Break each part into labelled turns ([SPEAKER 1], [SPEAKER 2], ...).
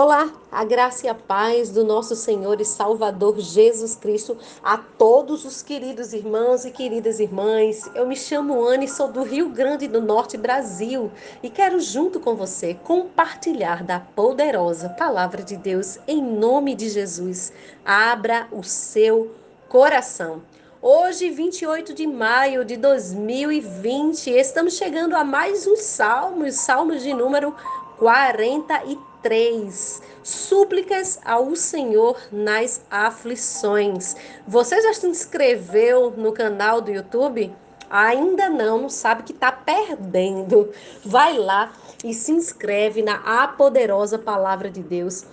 [SPEAKER 1] Olá, a graça e a paz do nosso Senhor e Salvador Jesus Cristo a todos os queridos irmãos e queridas irmãs. Eu me chamo Anne, sou do Rio Grande do Norte, Brasil, e quero junto com você compartilhar da poderosa palavra de Deus em nome de Jesus. Abra o seu coração. Hoje, 28 de maio de 2020, estamos chegando a mais um salmo, salmos de número 43. Súplicas ao Senhor nas aflições. Você já se inscreveu no canal do YouTube? Ainda não, não sabe que está perdendo. Vai lá e se inscreve na A Poderosa Palavra de Deus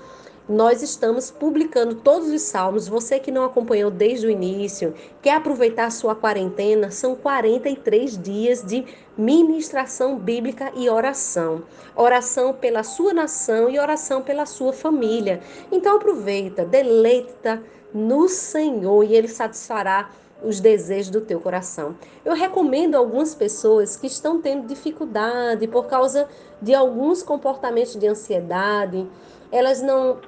[SPEAKER 1] nós estamos publicando todos os salmos. Você que não acompanhou desde o início, quer aproveitar a sua quarentena, são 43 dias de ministração bíblica e oração. Oração pela sua nação e oração pela sua família. Então aproveita, deleita no Senhor e ele satisfará os desejos do teu coração. Eu recomendo algumas pessoas que estão tendo dificuldade por causa de alguns comportamentos de ansiedade, elas não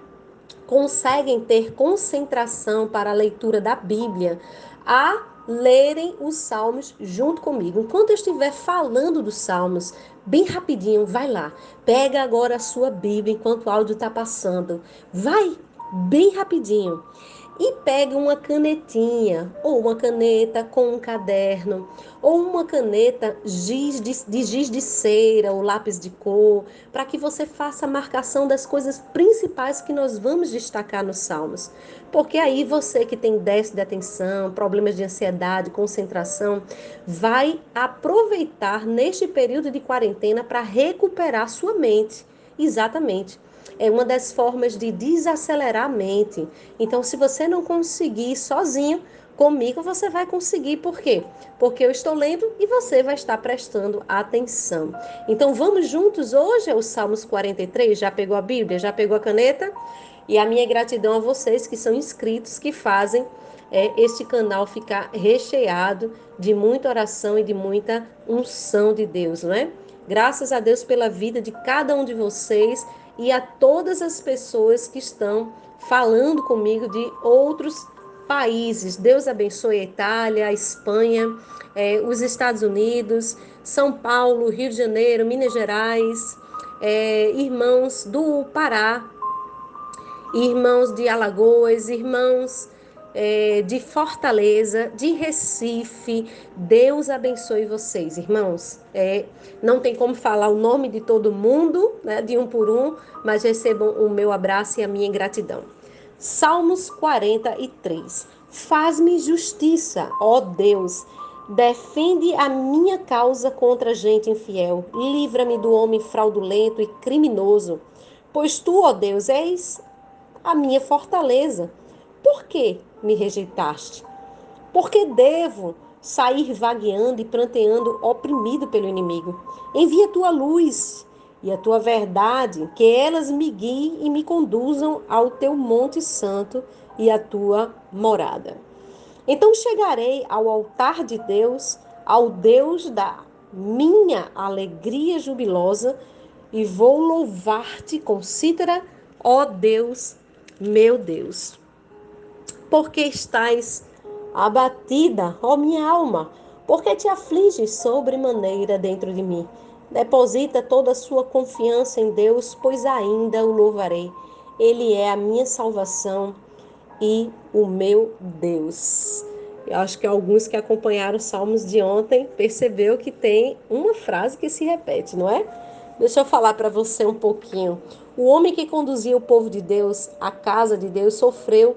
[SPEAKER 1] conseguem ter concentração para a leitura da Bíblia, a lerem os salmos junto comigo. Enquanto eu estiver falando dos salmos, bem rapidinho, vai lá. Pega agora a sua Bíblia enquanto o áudio está passando. Vai, bem rapidinho e pegue uma canetinha, ou uma caneta com um caderno, ou uma caneta giz de, de giz de cera ou lápis de cor, para que você faça a marcação das coisas principais que nós vamos destacar nos Salmos. Porque aí você que tem déficit de atenção, problemas de ansiedade, concentração, vai aproveitar neste período de quarentena para recuperar sua mente. Exatamente é uma das formas de desacelerar a mente. Então, se você não conseguir sozinho, comigo você vai conseguir. Por quê? Porque eu estou lendo e você vai estar prestando atenção. Então, vamos juntos hoje ao Salmos 43. Já pegou a Bíblia? Já pegou a caneta? E a minha gratidão a vocês que são inscritos, que fazem é, este canal ficar recheado de muita oração e de muita unção de Deus, não é? Graças a Deus pela vida de cada um de vocês e a todas as pessoas que estão falando comigo de outros países. Deus abençoe a Itália, a Espanha, eh, os Estados Unidos, São Paulo, Rio de Janeiro, Minas Gerais, eh, irmãos do Pará, irmãos de Alagoas, irmãos é, de Fortaleza, de Recife. Deus abençoe vocês, irmãos. É, não tem como falar o nome de todo mundo, né, de um por um, mas recebam o meu abraço e a minha gratidão. Salmos 43. Faz-me justiça, ó Deus. Defende a minha causa contra gente infiel. Livra-me do homem fraudulento e criminoso. Pois tu, ó Deus, és a minha fortaleza. Por que me rejeitaste? Porque devo sair vagueando e pranteando, oprimido pelo inimigo? Envia tua luz e a tua verdade, que elas me guiem e me conduzam ao teu monte santo e à tua morada. Então chegarei ao altar de Deus, ao Deus da minha alegria jubilosa, e vou louvar-te com cítara, ó Deus, meu Deus porque estás abatida, ó minha alma, porque te afliges sobremaneira dentro de mim. Deposita toda a sua confiança em Deus, pois ainda o louvarei. Ele é a minha salvação e o meu Deus. Eu acho que alguns que acompanharam os salmos de ontem percebeu que tem uma frase que se repete, não é? Deixa eu falar para você um pouquinho. O homem que conduzia o povo de Deus, a casa de Deus, sofreu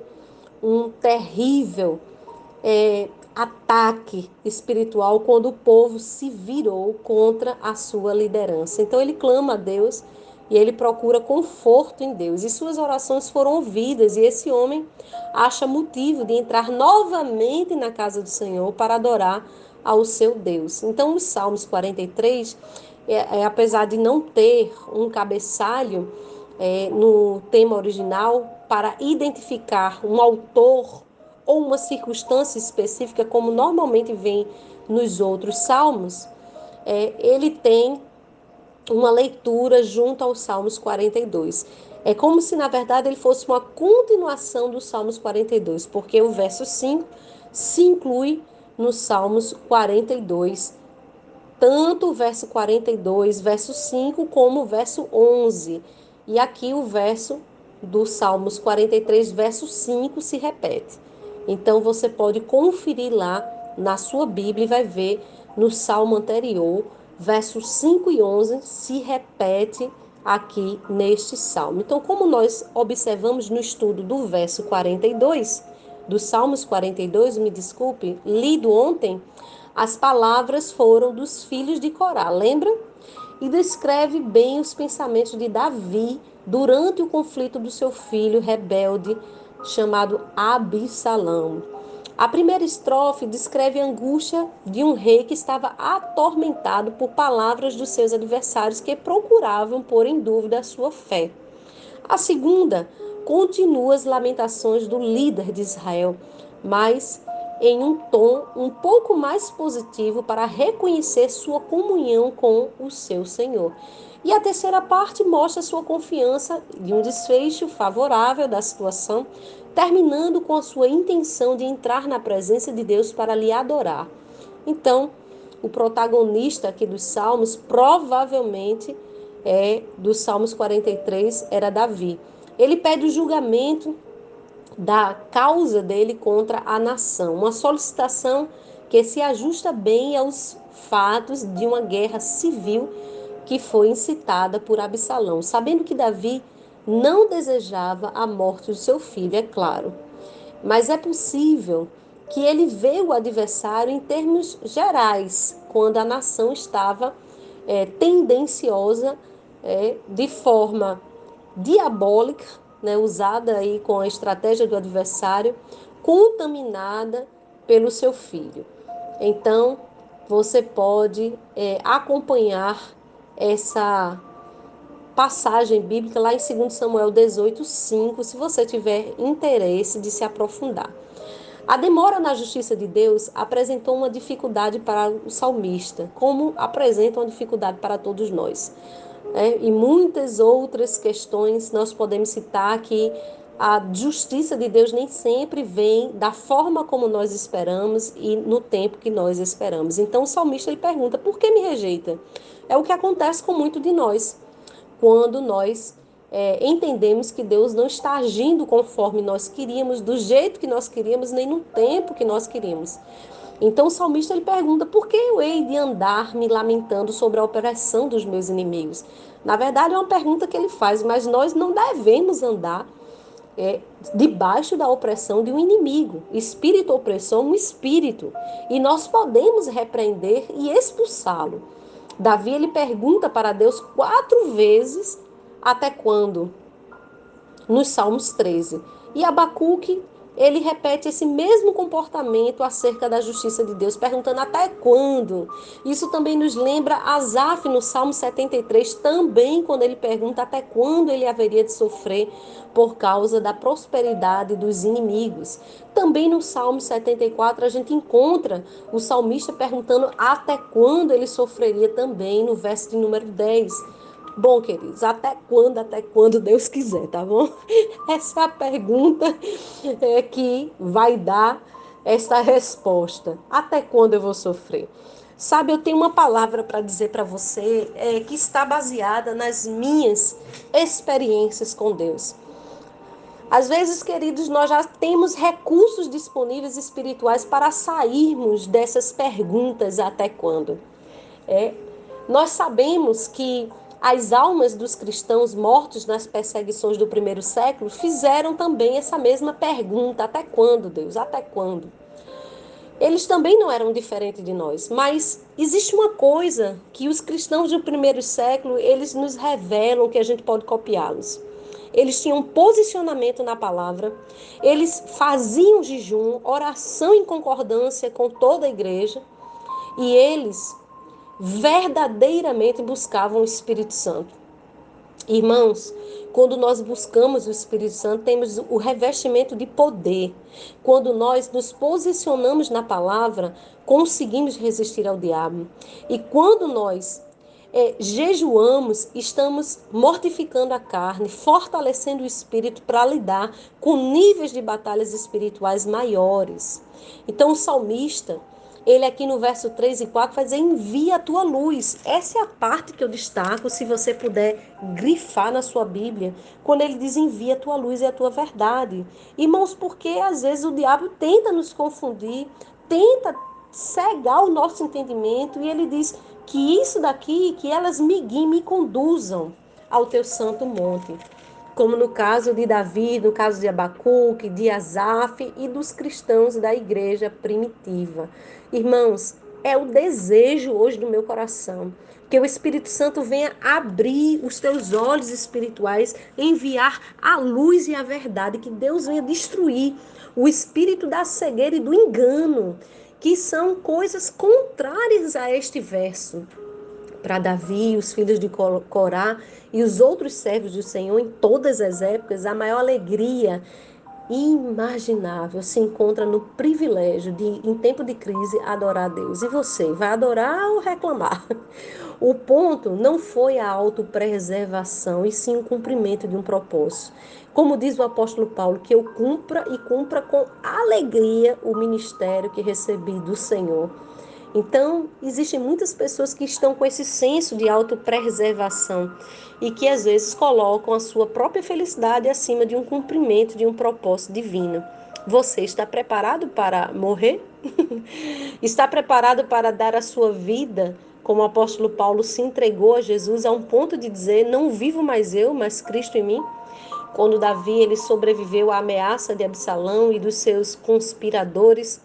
[SPEAKER 1] um terrível é, ataque espiritual quando o povo se virou contra a sua liderança. Então ele clama a Deus e ele procura conforto em Deus. E suas orações foram ouvidas, e esse homem acha motivo de entrar novamente na casa do Senhor para adorar ao seu Deus. Então, os Salmos 43, é, é, apesar de não ter um cabeçalho é, no tema original, para identificar um autor ou uma circunstância específica, como normalmente vem nos outros salmos, é, ele tem uma leitura junto aos Salmos 42. É como se, na verdade, ele fosse uma continuação dos Salmos 42, porque o verso 5 se inclui nos Salmos 42, tanto o verso 42, verso 5, como o verso 11. E aqui o verso do Salmos 43, verso 5 se repete. Então você pode conferir lá na sua Bíblia e vai ver no salmo anterior, versos 5 e 11 se repete aqui neste salmo. Então, como nós observamos no estudo do verso 42, dos Salmos 42, me desculpe, lido ontem, as palavras foram dos filhos de Corá, lembra? E descreve bem os pensamentos de Davi durante o conflito do seu filho rebelde chamado Absalão. A primeira estrofe descreve a angústia de um rei que estava atormentado por palavras dos seus adversários que procuravam pôr em dúvida a sua fé. A segunda continua as lamentações do líder de Israel, mas em um tom um pouco mais positivo para reconhecer sua comunhão com o seu Senhor. E a terceira parte mostra sua confiança de um desfecho favorável da situação, terminando com a sua intenção de entrar na presença de Deus para lhe adorar. Então, o protagonista aqui dos Salmos provavelmente é dos Salmos 43 era Davi. Ele pede o julgamento da causa dele contra a nação, uma solicitação que se ajusta bem aos fatos de uma guerra civil que foi incitada por Absalão, sabendo que Davi não desejava a morte do seu filho, é claro. Mas é possível que ele vê o adversário em termos gerais, quando a nação estava é, tendenciosa é, de forma diabólica, né, usada aí com a estratégia do adversário, contaminada pelo seu filho. Então, você pode é, acompanhar essa passagem bíblica lá em 2 Samuel 18, 5, se você tiver interesse de se aprofundar. A demora na justiça de Deus apresentou uma dificuldade para o salmista, como apresenta uma dificuldade para todos nós. É, e muitas outras questões nós podemos citar que a justiça de Deus nem sempre vem da forma como nós esperamos e no tempo que nós esperamos. Então o salmista ele pergunta: por que me rejeita? É o que acontece com muito de nós quando nós é, entendemos que Deus não está agindo conforme nós queríamos, do jeito que nós queríamos, nem no tempo que nós queríamos. Então o salmista ele pergunta: por que eu hei de andar me lamentando sobre a opressão dos meus inimigos? Na verdade, é uma pergunta que ele faz, mas nós não devemos andar é, debaixo da opressão de um inimigo. Espírito opressor é um espírito. E nós podemos repreender e expulsá-lo. Davi ele pergunta para Deus quatro vezes até quando? Nos Salmos 13. E Abacuque ele repete esse mesmo comportamento acerca da justiça de Deus, perguntando até quando. Isso também nos lembra Asaf no Salmo 73, também quando ele pergunta até quando ele haveria de sofrer por causa da prosperidade dos inimigos. Também no Salmo 74 a gente encontra o salmista perguntando até quando ele sofreria também no verso de número 10. Bom, queridos, até quando, até quando Deus quiser, tá bom? Essa é a pergunta é, que vai dar essa resposta. Até quando eu vou sofrer? Sabe, eu tenho uma palavra para dizer para você é, que está baseada nas minhas experiências com Deus. Às vezes, queridos, nós já temos recursos disponíveis espirituais para sairmos dessas perguntas até quando. É, nós sabemos que as almas dos cristãos mortos nas perseguições do primeiro século fizeram também essa mesma pergunta: até quando, Deus? Até quando? Eles também não eram diferentes de nós, mas existe uma coisa que os cristãos do primeiro século, eles nos revelam que a gente pode copiá-los. Eles tinham posicionamento na palavra, eles faziam jejum, oração em concordância com toda a igreja, e eles verdadeiramente buscavam o Espírito Santo. Irmãos, quando nós buscamos o Espírito Santo, temos o revestimento de poder. Quando nós nos posicionamos na palavra, conseguimos resistir ao diabo. E quando nós é, jejuamos, estamos mortificando a carne, fortalecendo o espírito para lidar com níveis de batalhas espirituais maiores. Então, o salmista, ele aqui no verso 3 e 4 vai dizer: envia a tua luz. Essa é a parte que eu destaco, se você puder grifar na sua Bíblia, quando ele diz: envia a tua luz e a tua verdade. Irmãos, porque às vezes o diabo tenta nos confundir, tenta cegar o nosso entendimento e ele diz: que isso daqui, que elas me guiem, me conduzam ao teu santo monte. Como no caso de Davi, no caso de Abacuque, de Asaf e dos cristãos da igreja primitiva. Irmãos, é o desejo hoje do meu coração que o Espírito Santo venha abrir os teus olhos espirituais, enviar a luz e a verdade, que Deus venha destruir o espírito da cegueira e do engano, que são coisas contrárias a este verso. Para Davi, os filhos de Corá e os outros servos do Senhor em todas as épocas, a maior alegria imaginável se encontra no privilégio de, em tempo de crise, adorar a Deus. E você, vai adorar ou reclamar? O ponto não foi a autopreservação, e sim o cumprimento de um propósito. Como diz o apóstolo Paulo, que eu cumpra e cumpra com alegria o ministério que recebi do Senhor. Então, existem muitas pessoas que estão com esse senso de autopreservação e que às vezes colocam a sua própria felicidade acima de um cumprimento de um propósito divino. Você está preparado para morrer? está preparado para dar a sua vida como o apóstolo Paulo se entregou a Jesus a um ponto de dizer: Não vivo mais eu, mas Cristo em mim. Quando Davi ele sobreviveu à ameaça de Absalão e dos seus conspiradores,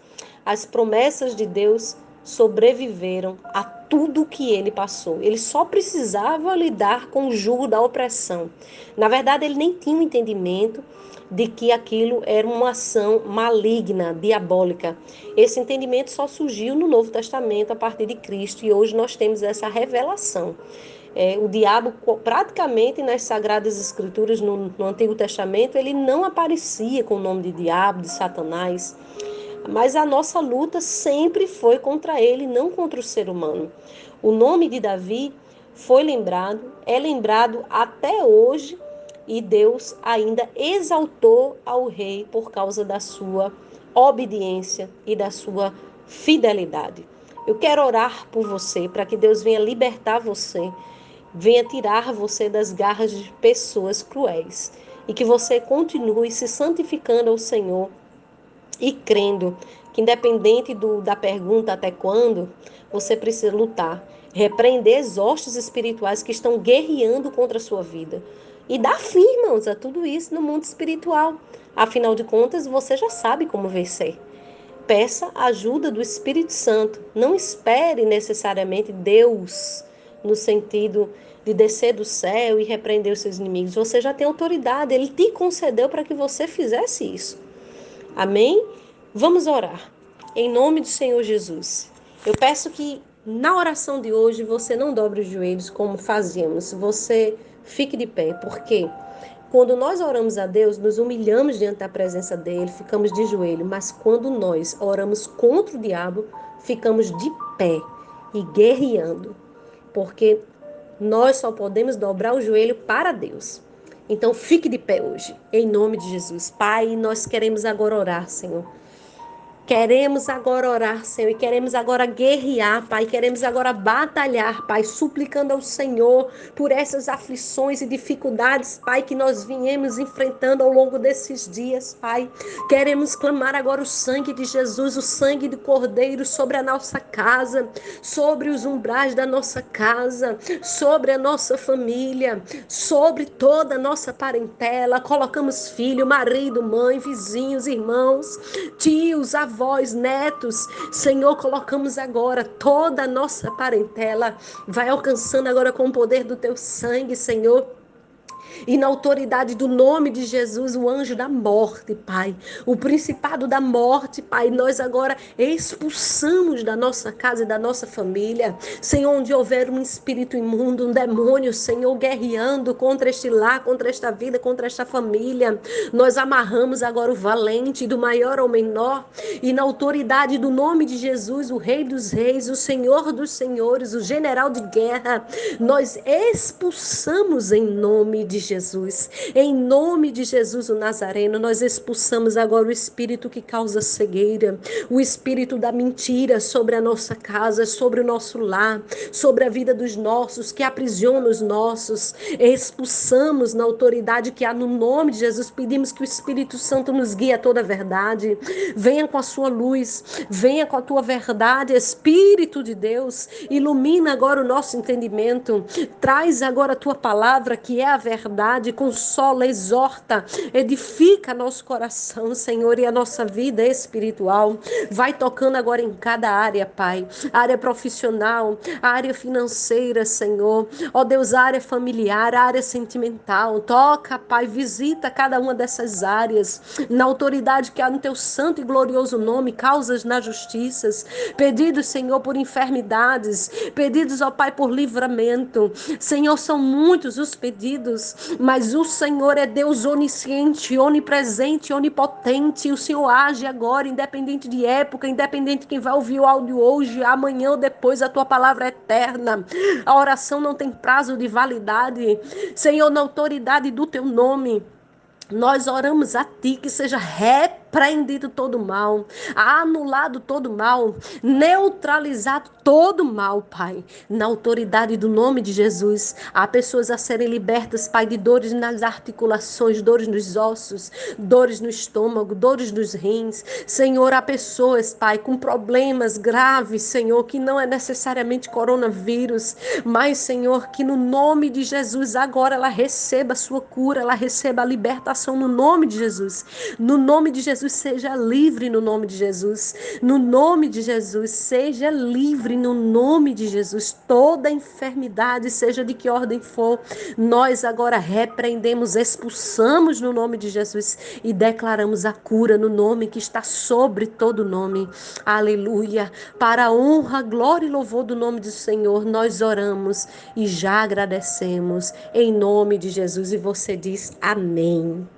[SPEAKER 1] as promessas de Deus sobreviveram a tudo que ele passou. Ele só precisava lidar com o jugo da opressão. Na verdade, ele nem tinha o um entendimento de que aquilo era uma ação maligna, diabólica. Esse entendimento só surgiu no Novo Testamento a partir de Cristo e hoje nós temos essa revelação. É, o diabo, praticamente nas Sagradas Escrituras, no, no Antigo Testamento, ele não aparecia com o nome de diabo, de Satanás. Mas a nossa luta sempre foi contra ele, não contra o ser humano. O nome de Davi foi lembrado, é lembrado até hoje e Deus ainda exaltou ao rei por causa da sua obediência e da sua fidelidade. Eu quero orar por você para que Deus venha libertar você, venha tirar você das garras de pessoas cruéis e que você continue se santificando ao Senhor e crendo que, independente do, da pergunta até quando, você precisa lutar, repreender exaustos espirituais que estão guerreando contra a sua vida e dar fim, a tudo isso no mundo espiritual. Afinal de contas, você já sabe como vencer. Peça a ajuda do Espírito Santo. Não espere necessariamente Deus no sentido de descer do céu e repreender os seus inimigos. Você já tem autoridade, ele te concedeu para que você fizesse isso. Amém? Vamos orar. Em nome do Senhor Jesus. Eu peço que na oração de hoje você não dobre os joelhos como fazíamos. Você Fique de pé, porque quando nós oramos a Deus, nos humilhamos diante da presença dele, ficamos de joelho, mas quando nós oramos contra o diabo, ficamos de pé e guerreando, porque nós só podemos dobrar o joelho para Deus. Então fique de pé hoje, em nome de Jesus. Pai, nós queremos agora orar, Senhor Queremos agora orar, Senhor, e queremos agora guerrear, Pai, queremos agora batalhar, Pai, suplicando ao Senhor por essas aflições e dificuldades, Pai, que nós viemos enfrentando ao longo desses dias, Pai. Queremos clamar agora o sangue de Jesus, o sangue do Cordeiro sobre a nossa casa, sobre os umbrais da nossa casa, sobre a nossa família, sobre toda a nossa parentela. Colocamos filho, marido, mãe, vizinhos, irmãos, tios, avós avós, netos. Senhor, colocamos agora toda a nossa parentela, vai alcançando agora com o poder do teu sangue, Senhor E na autoridade do nome de Jesus, o anjo da morte, Pai, o principado da morte, Pai, nós agora expulsamos da nossa casa e da nossa família. Senhor, onde houver um espírito imundo, um demônio, Senhor, guerreando contra este lar, contra esta vida, contra esta família, nós amarramos agora o valente, do maior ao menor, e na autoridade do nome de Jesus, o Rei dos Reis, o Senhor dos Senhores, o general de guerra, nós expulsamos em nome de Jesus. Em nome de Jesus o Nazareno, nós expulsamos agora o espírito que causa cegueira, o espírito da mentira sobre a nossa casa, sobre o nosso lar, sobre a vida dos nossos, que aprisiona os nossos. Expulsamos na autoridade que há no nome de Jesus. Pedimos que o Espírito Santo nos guie a toda a verdade. Venha com a sua luz, venha com a tua verdade, Espírito de Deus. Ilumina agora o nosso entendimento. Traz agora a tua palavra, que é a verdade, consola, exorta, edifica nosso coração, Senhor, e a nossa vida espiritual. Vai tocando agora em cada área, Pai. área profissional, área financeira, Senhor. Ó Deus, área familiar, área sentimental. Toca, Pai, visita cada uma dessas áreas. Na autoridade que há no teu santo e glorioso nome, causas na justiça. Pedidos, Senhor, por enfermidades. Pedidos, ó Pai, por livramento. Senhor, são muitos os pedidos, mas o Senhor é Deus onisciente, onipresente, onipotente. O Senhor age agora, independente de época, independente de quem vai ouvir o áudio hoje, amanhã ou depois, a tua palavra é eterna. A oração não tem prazo de validade. Senhor, na autoridade do teu nome, nós oramos a ti que seja reto repreendido todo mal, anulado todo mal, neutralizado todo mal, Pai. Na autoridade do nome de Jesus, há pessoas a serem libertas, Pai, de dores nas articulações, dores nos ossos, dores no estômago, dores nos rins. Senhor, há pessoas, Pai, com problemas graves, Senhor, que não é necessariamente coronavírus, mas, Senhor, que no nome de Jesus agora ela receba a sua cura, ela receba a libertação no nome de Jesus. No nome de Jesus Jesus, seja livre no nome de Jesus. No nome de Jesus, seja livre no nome de Jesus. Toda enfermidade, seja de que ordem for, nós agora repreendemos, expulsamos no nome de Jesus e declaramos a cura no nome que está sobre todo nome. Aleluia. Para a honra, glória e louvor do nome do Senhor, nós oramos e já agradecemos em nome de Jesus. E você diz amém.